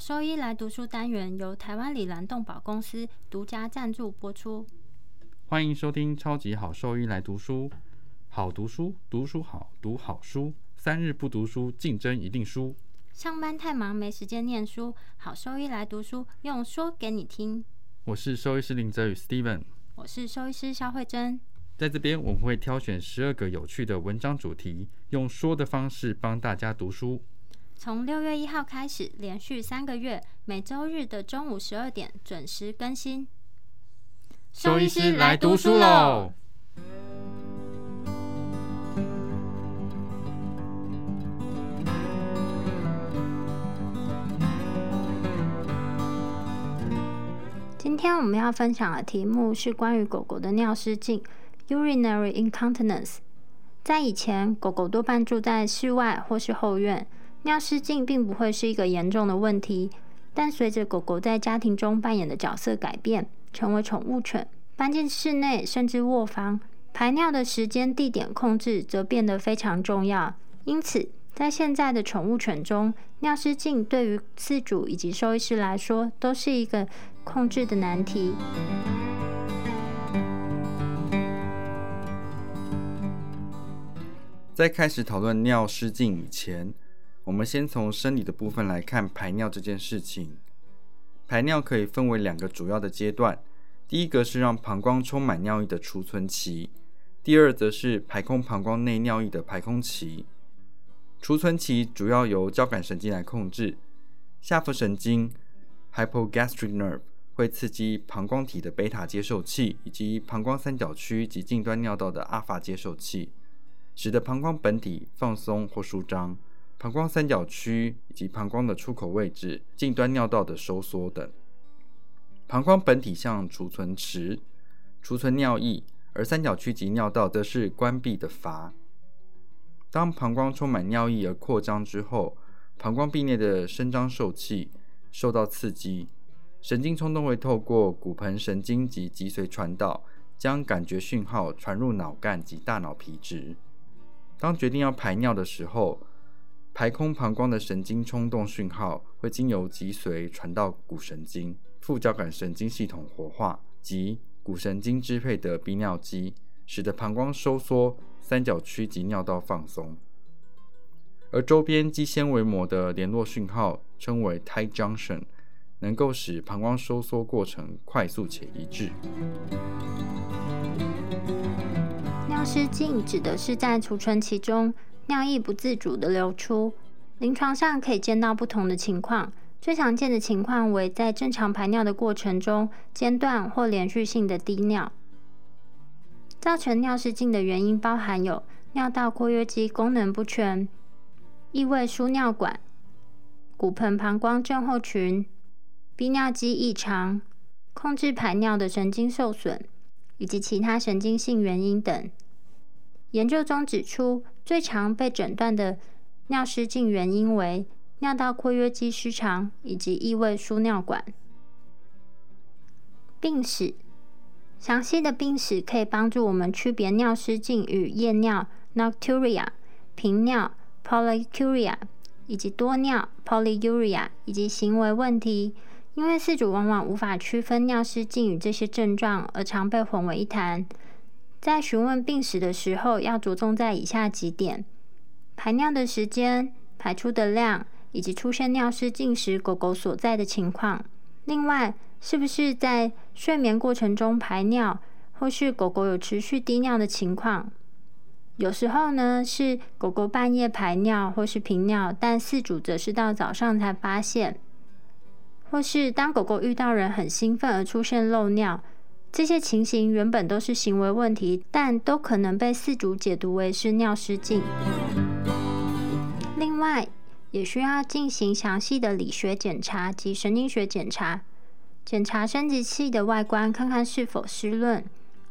兽医来读书单元由台湾里兰动保公司独家赞助播出。欢迎收听《超级好兽医来读书》，好读书，读书好，读好书，三日不读书，竞争一定输。上班太忙没时间念书，好兽医来读书，用说给你听。我是兽医师林泽宇 Steven，我是兽医师肖慧珍。在这边我们会挑选十二个有趣的文章主题，用说的方式帮大家读书。从六月一号开始，连续三个月，每周日的中午十二点准时更新。兽医师来读书喽！今天我们要分享的题目是关于狗狗的尿失禁 （urinary incontinence）。在以前，狗狗多半住在室外或是后院。尿失禁并不会是一个严重的问题，但随着狗狗在家庭中扮演的角色改变，成为宠物犬，搬进室内甚至卧房，排尿的时间、地点控制则变得非常重要。因此，在现在的宠物犬中，尿失禁对于饲主以及兽医师来说，都是一个控制的难题。在开始讨论尿失禁以前，我们先从生理的部分来看排尿这件事情。排尿可以分为两个主要的阶段，第一个是让膀胱充满尿液的储存期，第二则是排空膀胱内尿液的排空期。储存期主要由交感神经来控制，下腹神经 （hypogastric nerve） 会刺激膀胱体的贝塔接受器以及膀胱三角区及近端尿道的阿法接受器，使得膀胱本体放松或舒张。膀胱三角区以及膀胱的出口位置、近端尿道的收缩等。膀胱本体像储存池，储存尿液，而三角区及尿道则是关闭的阀。当膀胱充满尿液而扩张之后，膀胱壁内的伸张受器受到刺激，神经冲动会透过骨盆神经及脊髓传导，将感觉讯号传入脑干及大脑皮质。当决定要排尿的时候，排空膀胱的神经冲动讯号会经由脊髓传到骨神经、副交感神经系统活化及骨神经支配的逼尿肌，使得膀胱收缩、三角区及尿道放松。而周边肌纤维膜的联络讯号称为 tight junction，能够使膀胱收缩过程快速且一致。尿失禁指的是在储存期中。尿液不自主的流出，临床上可以见到不同的情况。最常见的情况为在正常排尿的过程中间断或连续性的滴尿。造成尿失禁的原因包含有尿道括约肌功能不全、异位输尿管、骨盆膀胱症候群、逼尿肌异常、控制排尿的神经受损，以及其他神经性原因等。研究中指出。最常被诊断的尿失禁原因为尿道括约肌失常以及异位输尿管。病史详细的病史可以帮助我们区别尿失禁与夜尿 （nocturia）、频尿 （polyuria） 以及多尿 （polyuria） 以及行为问题。因为饲主往往无法区分尿失禁与这些症状，而常被混为一谈。在询问病史的时候，要着重在以下几点：排尿的时间、排出的量，以及出现尿失禁时狗狗所在的情况。另外，是不是在睡眠过程中排尿，或是狗狗有持续滴尿的情况？有时候呢，是狗狗半夜排尿或是频尿，但饲主则是到早上才发现；或是当狗狗遇到人很兴奋而出现漏尿。这些情形原本都是行为问题，但都可能被饲主解读为是尿失禁。另外，也需要进行详细的理学检查及神经学检查，检查生殖器的外观，看看是否湿润，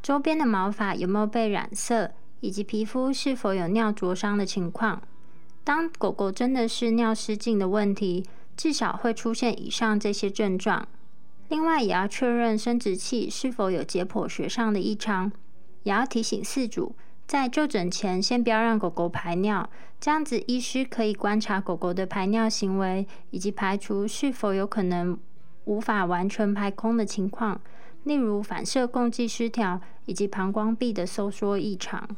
周边的毛发有没有被染色，以及皮肤是否有尿灼伤的情况。当狗狗真的是尿失禁的问题，至少会出现以上这些症状。另外，也要确认生殖器是否有解剖学上的异常，也要提醒饲主在就诊前先不要让狗狗排尿，这样子医师可以观察狗狗的排尿行为，以及排除是否有可能无法完全排空的情况，例如反射共济失调以及膀胱壁的收缩异常。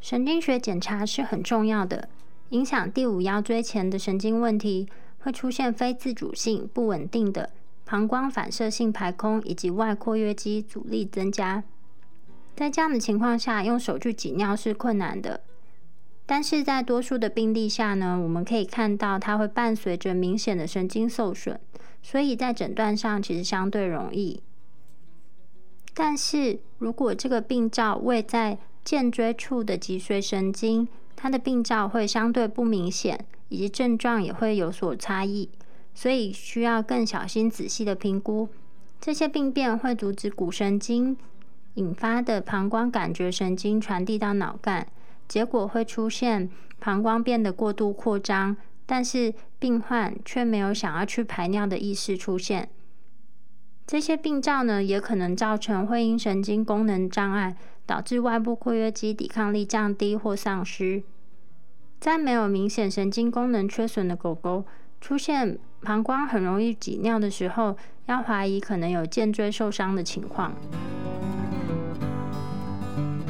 神经学检查是很重要的，影响第五腰椎前的神经问题，会出现非自主性、不稳定的膀胱反射性排空以及外括约肌阻力增加。在这样的情况下，用手去挤尿是困难的。但是在多数的病例下呢，我们可以看到它会伴随着明显的神经受损，所以在诊断上其实相对容易。但是如果这个病灶位在肩椎处的脊髓神经，它的病灶会相对不明显，以及症状也会有所差异，所以需要更小心仔细的评估。这些病变会阻止骨神经。引发的膀胱感觉神经传递到脑干，结果会出现膀胱变得过度扩张，但是病患却没有想要去排尿的意识出现。这些病灶呢，也可能造成会阴神经功能障碍，导致外部括约肌抵抗力降低或丧失。在没有明显神经功能缺损的狗狗出现膀胱很容易挤尿的时候，要怀疑可能有肩椎受伤的情况。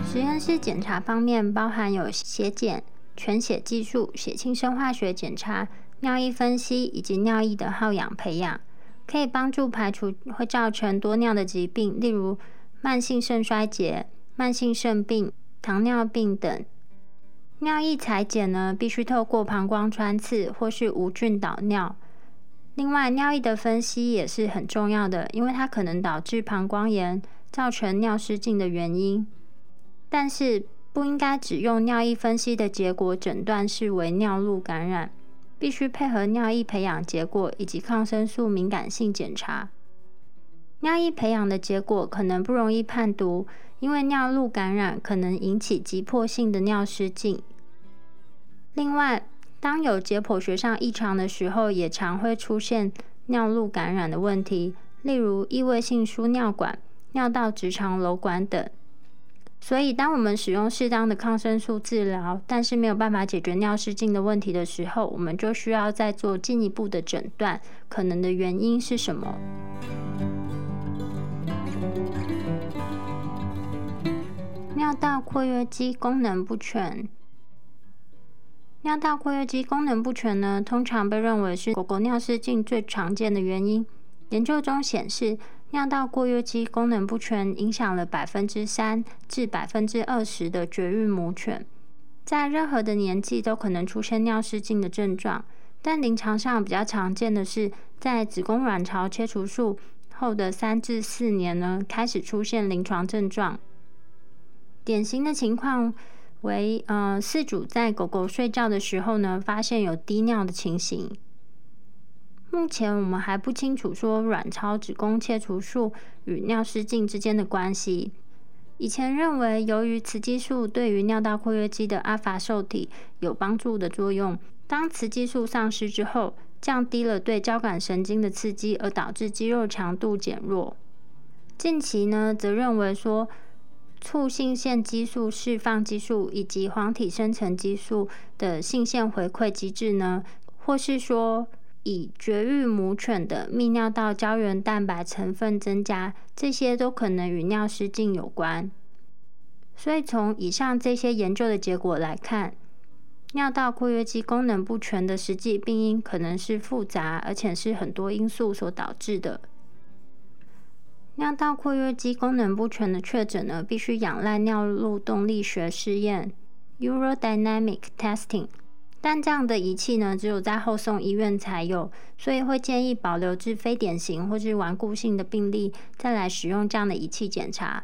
实验室检查方面包含有血检、全血技术、血清生化学检查、尿液分析以及尿液的耗氧培养，可以帮助排除会造成多尿的疾病，例如慢性肾衰竭、慢性肾病、糖尿病等。尿液裁剪呢，必须透过膀胱穿刺或是无菌导尿。另外，尿液的分析也是很重要的，因为它可能导致膀胱炎，造成尿失禁的原因。但是不应该只用尿液分析的结果诊断视为尿路感染，必须配合尿液培养结果以及抗生素敏感性检查。尿液培养的结果可能不容易判读，因为尿路感染可能引起急迫性的尿失禁。另外，当有解剖学上异常的时候，也常会出现尿路感染的问题，例如异位性输尿管、尿道直肠瘘管等。所以，当我们使用适当的抗生素治疗，但是没有办法解决尿失禁的问题的时候，我们就需要再做进一步的诊断，可能的原因是什么？尿道括约肌功能不全。尿道括约肌功能不全呢，通常被认为是狗狗尿失禁最常见的原因。研究中显示。尿道括约肌功能不全，影响了百分之三至百分之二十的绝育母犬。在任何的年纪都可能出现尿失禁的症状，但临床上比较常见的是在子宫卵巢切除术后的三至四年呢，开始出现临床症状。典型的情况为，呃，饲主在狗狗睡觉的时候呢，发现有滴尿的情形。目前我们还不清楚说卵巢子宫切除术与尿失禁之间的关系。以前认为，由于雌激素对于尿道括约肌的阿法受体有帮助的作用，当雌激素丧失之后，降低了对交感神经的刺激，而导致肌肉强度减弱。近期呢，则认为说，促性腺激素释放激素以及黄体生成激素的性腺回馈机制呢，或是说。以绝育母犬的泌尿道胶原蛋白成分增加，这些都可能与尿失禁有关。所以从以上这些研究的结果来看，尿道括约肌功能不全的实际病因可能是复杂，而且是很多因素所导致的。尿道括约肌功能不全的确诊呢，必须仰赖尿路动力学试验 （urodynamic testing）。但这样的仪器呢，只有在后送医院才有，所以会建议保留至非典型或是顽固性的病例，再来使用这样的仪器检查。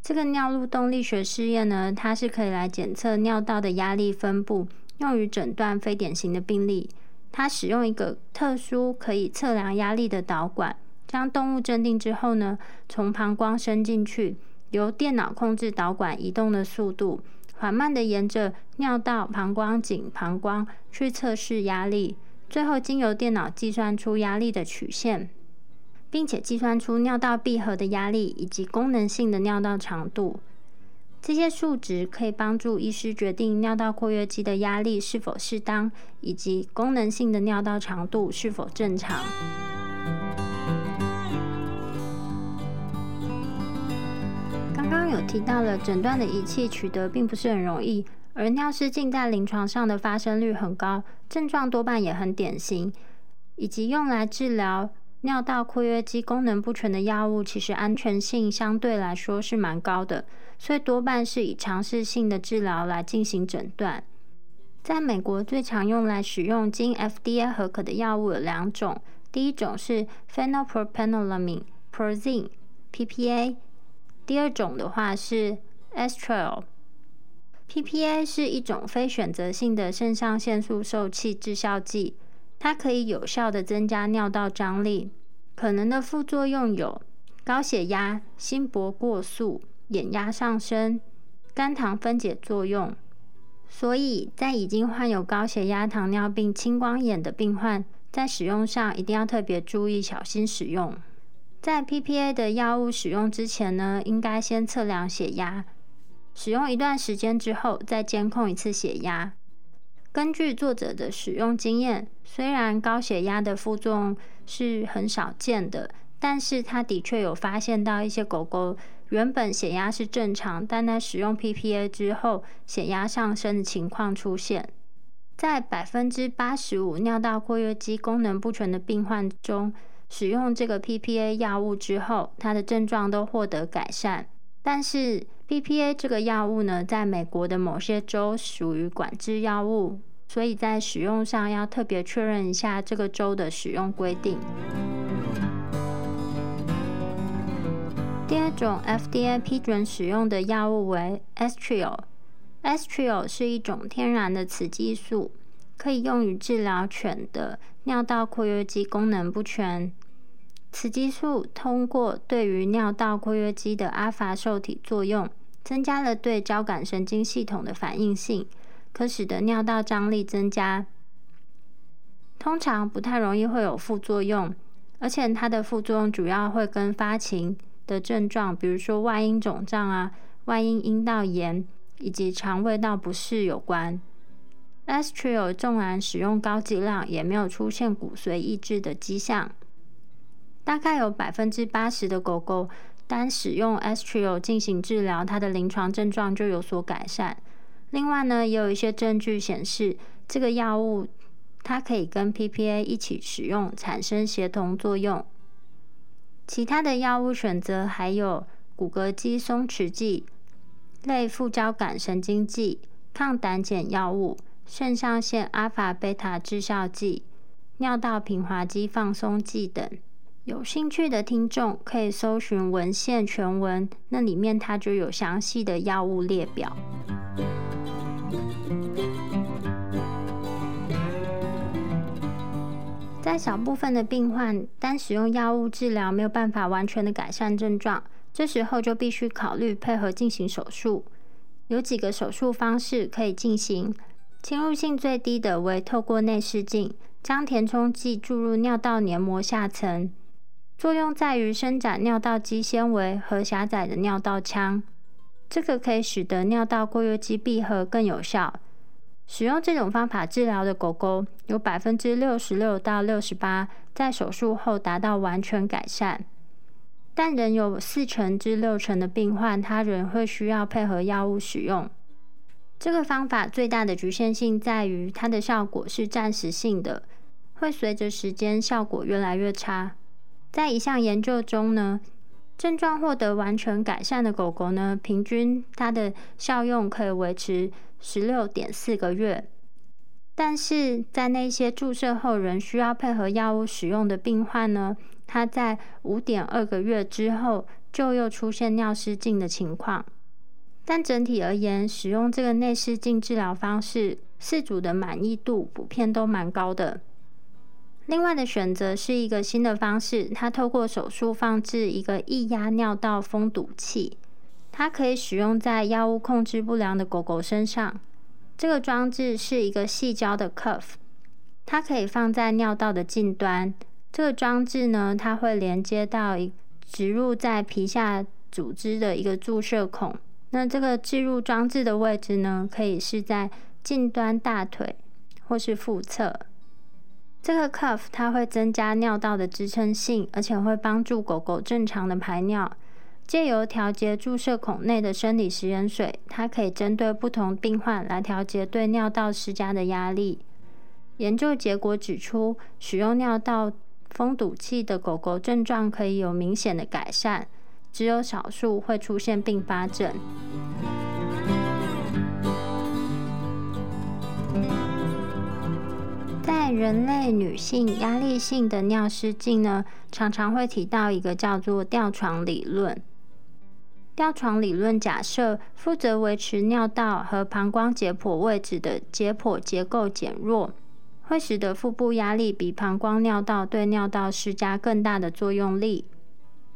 这个尿路动力学试验呢，它是可以来检测尿道的压力分布，用于诊断非典型的病例。它使用一个特殊可以测量压力的导管，将动物镇定之后呢，从膀胱伸进去，由电脑控制导管移动的速度。缓慢的沿着尿道、膀胱颈、膀胱去测试压力，最后经由电脑计算出压力的曲线。并且计算出尿道闭合的压力以及功能性的尿道长度。这些数值可以帮助医师决定尿道括约肌的压力是否适当，以及功能性的尿道长度是否正常。有提到了，诊断的仪器取得并不是很容易，而尿失禁在临床上的发生率很高，症状多半也很典型，以及用来治疗。尿道括约肌功能不全的药物，其实安全性相对来说是蛮高的，所以多半是以尝试性的治疗来进行诊断。在美国，最常用来使用经 FDA 合可的药物有两种，第一种是 phenylpropanolol p r o z i n PPA，第二种的话是 Estrel。PPA 是一种非选择性的肾上腺素受器致效剂。它可以有效的增加尿道张力，可能的副作用有高血压、心搏过速、眼压上升、肝糖分解作用。所以在已经患有高血压、糖尿病、青光眼的病患，在使用上一定要特别注意，小心使用。在 PPA 的药物使用之前呢，应该先测量血压，使用一段时间之后再监控一次血压。根据作者的使用经验，虽然高血压的副作用是很少见的，但是他的确有发现到一些狗狗原本血压是正常，但在使用 PPA 之后，血压上升的情况出现。在百分之八十五尿道括约肌功能不全的病患中，使用这个 PPA 药物之后，它的症状都获得改善。但是 PPA 这个药物呢，在美国的某些州属于管制药物，所以在使用上要特别确认一下这个州的使用规定。第二种 FDA 批准使用的药物为 Estrel。Estrel 是一种天然的雌激素，可以用于治疗犬的尿道括约肌功能不全。雌激素通过对于尿道括约肌的阿法受体作用，增加了对交感神经系统的反应性，可使得尿道张力增加。通常不太容易会有副作用，而且它的副作用主要会跟发情的症状，比如说外阴肿胀啊、外阴阴道炎以及肠胃道不适有关。Estrel 纵然使用高剂量，也没有出现骨髓抑制的迹象。大概有百分之八十的狗狗单使用 Estrel 进行治疗，它的临床症状就有所改善。另外呢，也有一些证据显示，这个药物它可以跟 PPA 一起使用，产生协同作用。其他的药物选择还有骨骼肌松弛剂、类副交感神经剂、抗胆碱药物、肾上腺阿法贝塔制效剂、尿道平滑肌放松剂等。有兴趣的听众可以搜寻文献全文，那里面它就有详细的药物列表。在小部分的病患单使用药物治疗没有办法完全的改善症状，这时候就必须考虑配合进行手术。有几个手术方式可以进行，侵入性最低的为透过内视镜将填充剂注入尿道黏膜下层。作用在于伸展尿道肌纤维和狭窄的尿道腔，这个可以使得尿道括约肌闭合更有效。使用这种方法治疗的狗狗，有百分之六十六到六十八在手术后达到完全改善，但仍有四成至六成的病患，他仍会需要配合药物使用。这个方法最大的局限性在于它的效果是暂时性的，会随着时间效果越来越差。在一项研究中呢，症状获得完全改善的狗狗呢，平均它的效用可以维持十六点四个月。但是在那些注射后仍需要配合药物使用的病患呢，它在五点二个月之后就又出现尿失禁的情况。但整体而言，使用这个内视镜治疗方式，四组的满意度普遍都蛮高的。另外的选择是一个新的方式，它透过手术放置一个液压尿道封堵器，它可以使用在药物控制不良的狗狗身上。这个装置是一个细胶的 cuff，它可以放在尿道的近端，这个装置呢，它会连接到植入在皮下组织的一个注射孔。那这个置入装置的位置呢，可以是在近端大腿或是腹侧。这个 cuff 它会增加尿道的支撑性，而且会帮助狗狗正常的排尿。借由调节注射孔内的生理食盐水，它可以针对不同病患来调节对尿道施加的压力。研究结果指出，使用尿道封堵器的狗狗症状可以有明显的改善，只有少数会出现并发症。在人类女性压力性的尿失禁呢，常常会提到一个叫做吊床理论。吊床理论假设，负责维持尿道和膀胱解剖位置的解剖结构减弱。会使得腹部压力比膀胱尿道对尿道施加更大的作用力。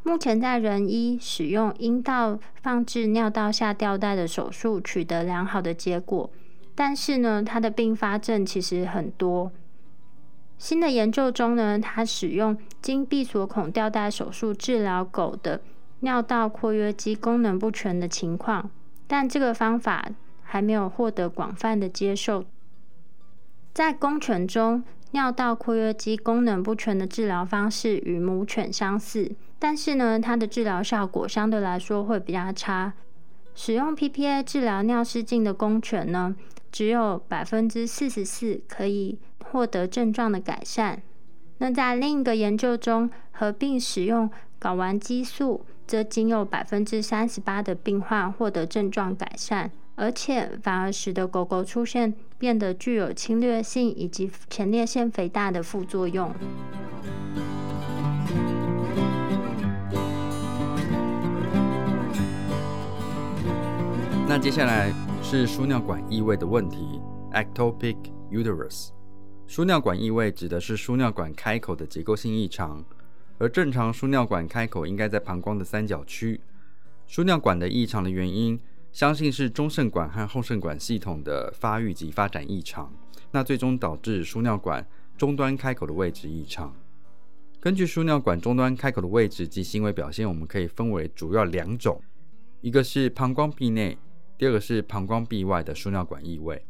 目前在人医使用阴道放置尿道下吊带的手术取得良好的结果，但是呢，它的并发症其实很多。新的研究中呢，它使用经闭锁孔吊带手术治疗狗的尿道括约肌功能不全的情况，但这个方法还没有获得广泛的接受。在公犬中，尿道括约肌功能不全的治疗方式与母犬相似，但是呢，它的治疗效果相对来说会比较差。使用 PPA 治疗尿失禁的公犬呢，只有百分之四十四可以获得症状的改善。那在另一个研究中，合并使用睾丸激素，则仅有百分之三十八的病患获得症状改善。而且反而使得狗狗出现变得具有侵略性以及前列腺肥大的副作用。那接下来是输尿管异位的问题，ectopic uterus。输尿管异位指的是输尿管开口的结构性异常，而正常输尿管开口应该在膀胱的三角区。输尿管的异常的原因。相信是中肾管和后肾管系统的发育及发展异常，那最终导致输尿管终端开口的位置异常。根据输尿管终端开口的位置及行为表现，我们可以分为主要两种，一个是膀胱壁内，第二个是膀胱壁外的输尿管异位。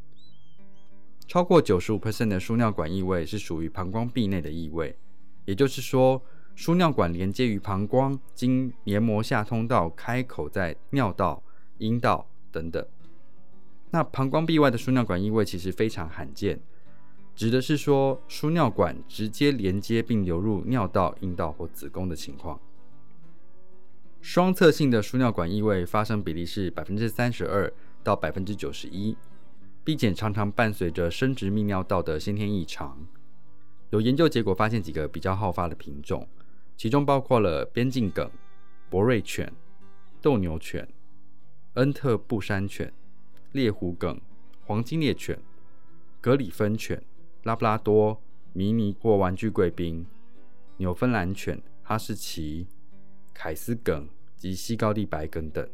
超过九十五 percent 的输尿管异位是属于膀胱壁内的异位，也就是说，输尿管连接于膀胱，经黏膜下通道开口在尿道。阴道等等，那膀胱壁外的输尿管异位其实非常罕见，指的是说输尿管直接连接并流入尿道、阴道或子宫的情况。双侧性的输尿管异位发生比例是百分之三十二到百分之九十一，并且常常伴随着生殖泌尿道的先天异常。有研究结果发现几个比较好发的品种，其中包括了边境梗、博瑞犬、斗牛犬。恩特布山犬、猎狐梗、黄金猎犬、格里芬犬、拉布拉多、迷你或玩具贵宾、纽芬兰犬、哈士奇、凯斯梗及西高地白梗等。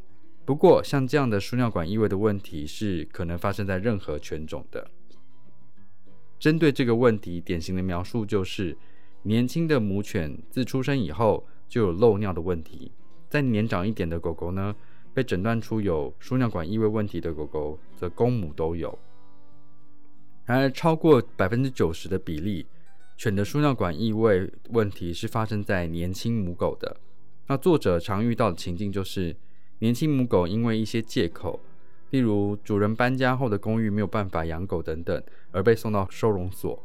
不过，像这样的输尿管异位的问题是可能发生在任何犬种的。针对这个问题，典型的描述就是年轻的母犬自出生以后就有漏尿的问题，在年长一点的狗狗呢？被诊断出有输尿管异位问题的狗狗，则公母都有。然而，超过百分之九十的比例，犬的输尿管异位问题是发生在年轻母狗的。那作者常遇到的情境就是，年轻母狗因为一些借口，例如主人搬家后的公寓没有办法养狗等等，而被送到收容所。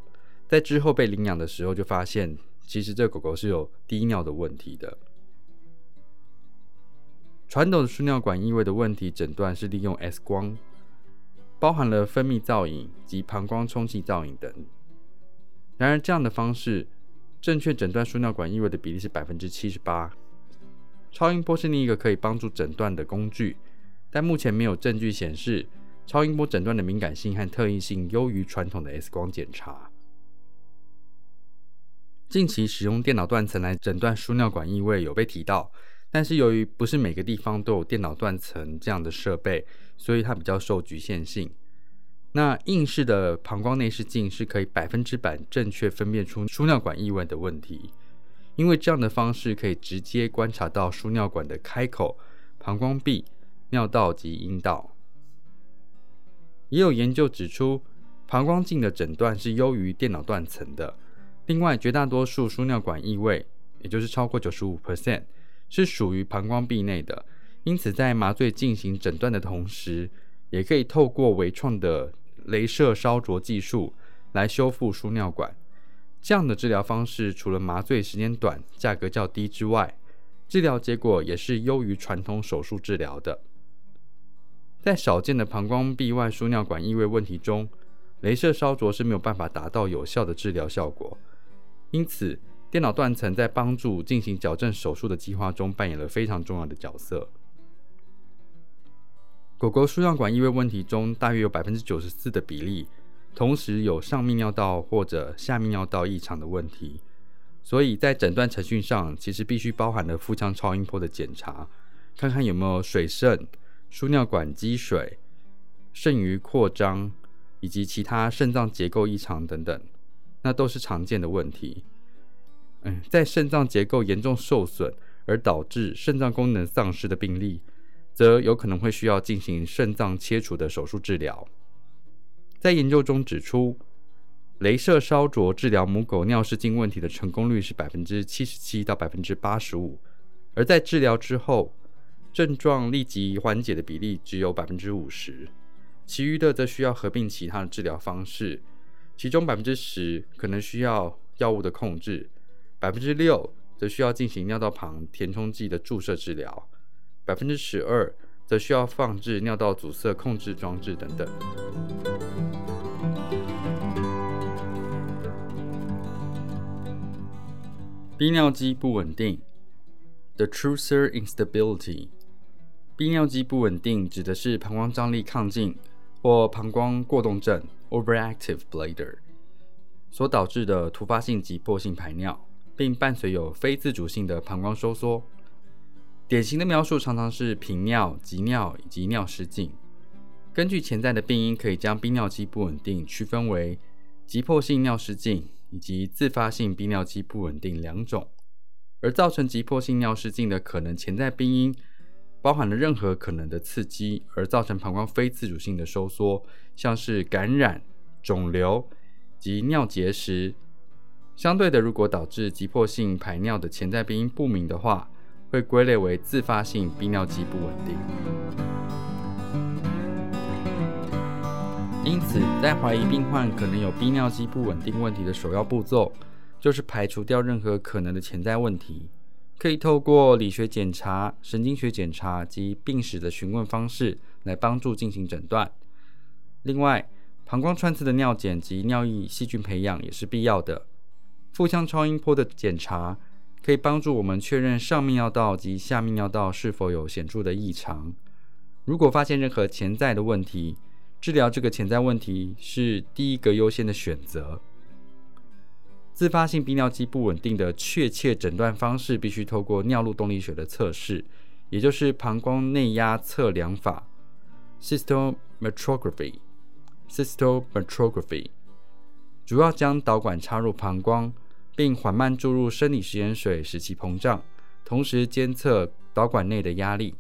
在之后被领养的时候，就发现其实这狗狗是有低尿的问题的。传统的输尿管异位的问题诊断是利用 X 光，包含了分泌造影及膀胱充气造影等。然而，这样的方式正确诊断输尿管异位的比例是百分之七十八。超音波是另一个可以帮助诊断的工具，但目前没有证据显示超音波诊断的敏感性和特异性优于传统的 X 光检查。近期使用电脑断层来诊断输尿管异位有被提到。但是由于不是每个地方都有电脑断层这样的设备，所以它比较受局限性。那硬式的膀胱内视镜是可以百分之百正确分辨出输尿管异位的问题，因为这样的方式可以直接观察到输尿管的开口、膀胱壁、尿道及阴道。也有研究指出，膀胱镜的诊断是优于电脑断层的。另外，绝大多数输尿管异位，也就是超过九十五 percent，是属于膀胱壁内的。因此，在麻醉进行诊断的同时，也可以透过微创的镭射烧灼技术来修复输尿管。这样的治疗方式，除了麻醉时间短、价格较低之外，治疗结果也是优于传统手术治疗的。在少见的膀胱壁外输尿管异位问题中，镭射烧灼是没有办法达到有效的治疗效果。因此，电脑断层在帮助进行矫正手术的计划中扮演了非常重要的角色。狗狗输尿管异位问题中，大约有百分之九十四的比例，同时有上泌尿道或者下泌尿道异常的问题。所以在诊断程序上，其实必须包含了腹腔超音波的检查，看看有没有水肾。输尿管积水、肾盂扩张以及其他肾脏结构异常等等，那都是常见的问题。嗯，在肾脏结构严重受损而导致肾脏功能丧失的病例，则有可能会需要进行肾脏切除的手术治疗。在研究中指出，镭射烧灼治疗母狗尿失禁问题的成功率是百分之七十七到百分之八十五，而在治疗之后。症状立即缓解的比例只有百分之五十，其余的则需要合并其他的治疗方式，其中百分之十可能需要药物的控制，百分之六则需要进行尿道旁填充剂的注射治疗，百分之十二则需要放置尿道阻塞控制装置等等。泌尿肌不稳定，the trucer instability。泌尿肌不稳定指的是膀胱张力亢进或膀胱过动症 （overactive bladder） 所导致的突发性急迫性排尿，并伴随有非自主性的膀胱收缩。典型的描述常常是频尿、急尿以及尿失禁。根据潜在的病因，可以将泌尿肌不稳定区分为急迫性尿失禁以及自发性泌尿肌不稳定两种。而造成急迫性尿失禁的可能潜在病因。包含了任何可能的刺激而造成膀胱非自主性的收缩，像是感染、肿瘤及尿结石。相对的，如果导致急迫性排尿的潜在病因不明的话，会归类为自发性泌尿肌不稳定。因此，在怀疑病患可能有泌尿肌不稳定问题的首要步骤，就是排除掉任何可能的潜在问题。可以透过理学检查、神经学检查及病史的询问方式来帮助进行诊断。另外，膀胱穿刺的尿检及尿液细菌培养也是必要的。腹腔超音波的检查可以帮助我们确认上泌尿道及下泌尿道是否有显著的异常。如果发现任何潜在的问题，治疗这个潜在问题是第一个优先的选择。自发性泌尿肌不稳定的确切诊断方式，必须透过尿路动力学的测试，也就是膀胱内压测量法 （cystometrography）。cystometrography 主要将导管插入膀胱，并缓慢注入生理食盐水，使其膨胀，同时监测导管内的压力。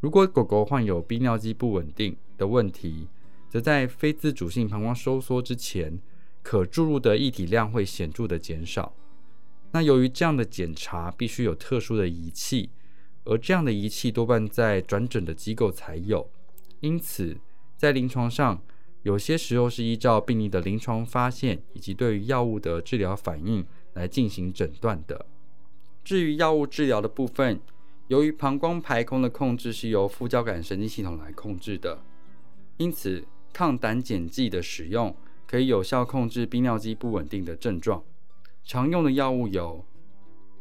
如果狗狗患有泌尿肌不稳定的问题，则在非自主性膀胱收缩之前。可注入的液体量会显著的减少。那由于这样的检查必须有特殊的仪器，而这样的仪器多半在转诊的机构才有，因此在临床上，有些时候是依照病例的临床发现以及对于药物的治疗反应来进行诊断的。至于药物治疗的部分，由于膀胱排空的控制是由副交感神经系统来控制的，因此抗胆碱剂的使用。可以有效控制泌尿肌不稳定的症状。常用的药物有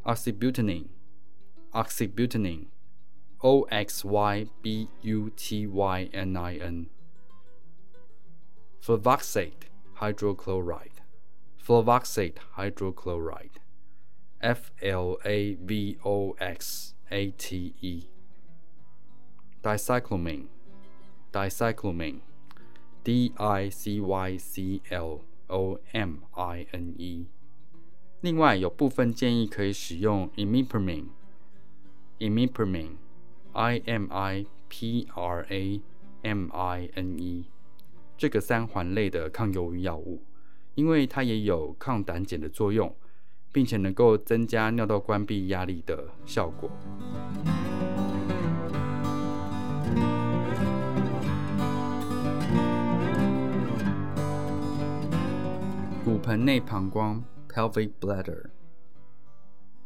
oxybutynin、oxybutynin、o x y b u t y n i n、fluvoxate hydrochloride、fluvoxate hydrochloride、f l a v o x a t e、dicyclomine、dicyclomine。D I C Y C L O M I N E, 另外，有部分建议可以使用 imipramine、imipramine、I M I P R A M I N E 这个三环类的抗忧郁药物，因为它也有抗胆碱的作用，并且能够增加尿道关闭压力的效果。盆内膀胱 （pelvic bladder）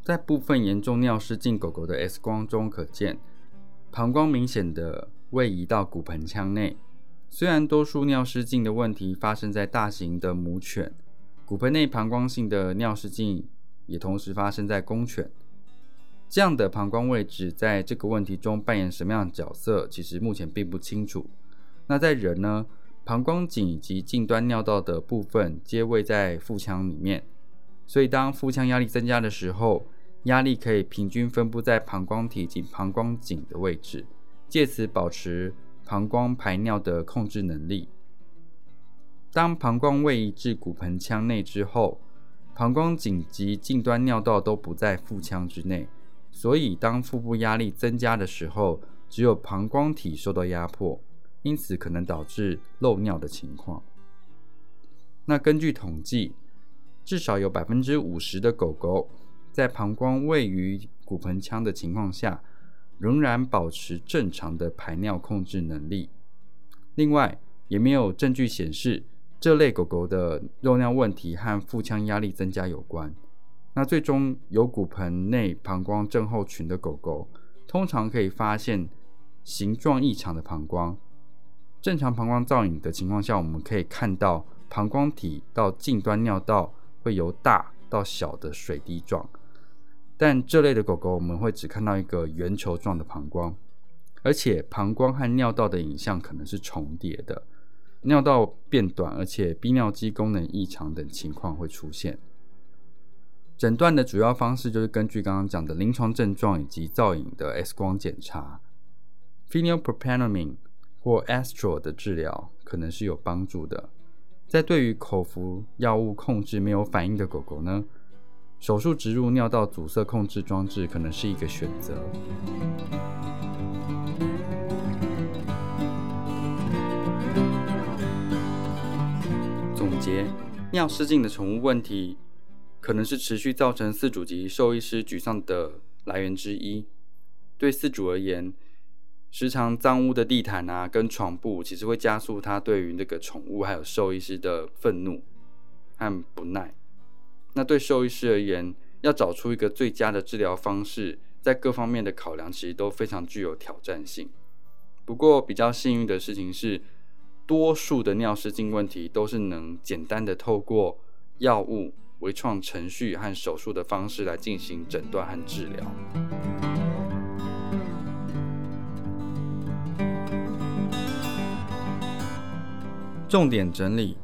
在部分严重尿失禁狗狗的 X 光中可见，膀胱明显的位移到骨盆腔内。虽然多数尿失禁的问题发生在大型的母犬，骨盆内膀胱性的尿失禁也同时发生在公犬。这样的膀胱位置在这个问题中扮演什么样的角色，其实目前并不清楚。那在人呢？膀胱颈以及近端尿道的部分皆位在腹腔里面，所以当腹腔压力增加的时候，压力可以平均分布在膀胱体及膀胱颈的位置，借此保持膀胱排尿的控制能力。当膀胱位移至骨盆腔内之后，膀胱颈及近端尿道都不在腹腔之内，所以当腹部压力增加的时候，只有膀胱体受到压迫。因此可能导致漏尿的情况。那根据统计，至少有百分之五十的狗狗在膀胱位于骨盆腔的情况下，仍然保持正常的排尿控制能力。另外，也没有证据显示这类狗狗的漏尿问题和腹腔压力增加有关。那最终有骨盆内膀胱症候群的狗狗，通常可以发现形状异常的膀胱。正常膀胱造影的情况下，我们可以看到膀胱体到近端尿道会由大到小的水滴状，但这类的狗狗我们会只看到一个圆球状的膀胱，而且膀胱和尿道的影像可能是重叠的，尿道变短，而且逼尿肌功能异常等情况会出现。诊断的主要方式就是根据刚刚讲的临床症状以及造影的 X 光检查，phenylpropanamine。或 Astral 的治疗可能是有帮助的。在对于口服药物控制没有反应的狗狗呢，手术植入尿道阻塞控制装置可能是一个选择。总结：尿失禁的宠物问题可能是持续造成饲主及兽医师沮丧的来源之一。对饲主而言，时常脏污的地毯啊，跟床布，其实会加速他对于那个宠物还有兽医师的愤怒和不耐。那对兽医师而言，要找出一个最佳的治疗方式，在各方面的考量其实都非常具有挑战性。不过比较幸运的事情是，多数的尿失禁问题都是能简单的透过药物、微创程序和手术的方式来进行诊断和治疗。重点整理：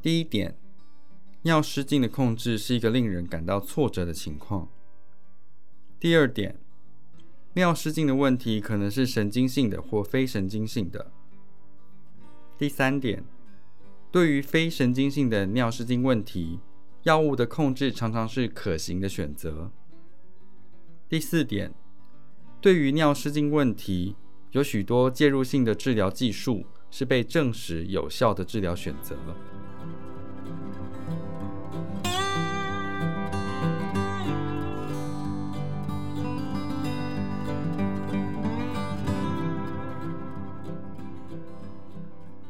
第一点，尿失禁的控制是一个令人感到挫折的情况。第二点，尿失禁的问题可能是神经性的或非神经性的。第三点，对于非神经性的尿失禁问题，药物的控制常常是可行的选择。第四点，对于尿失禁问题，有许多介入性的治疗技术。是被证实有效的治疗选择。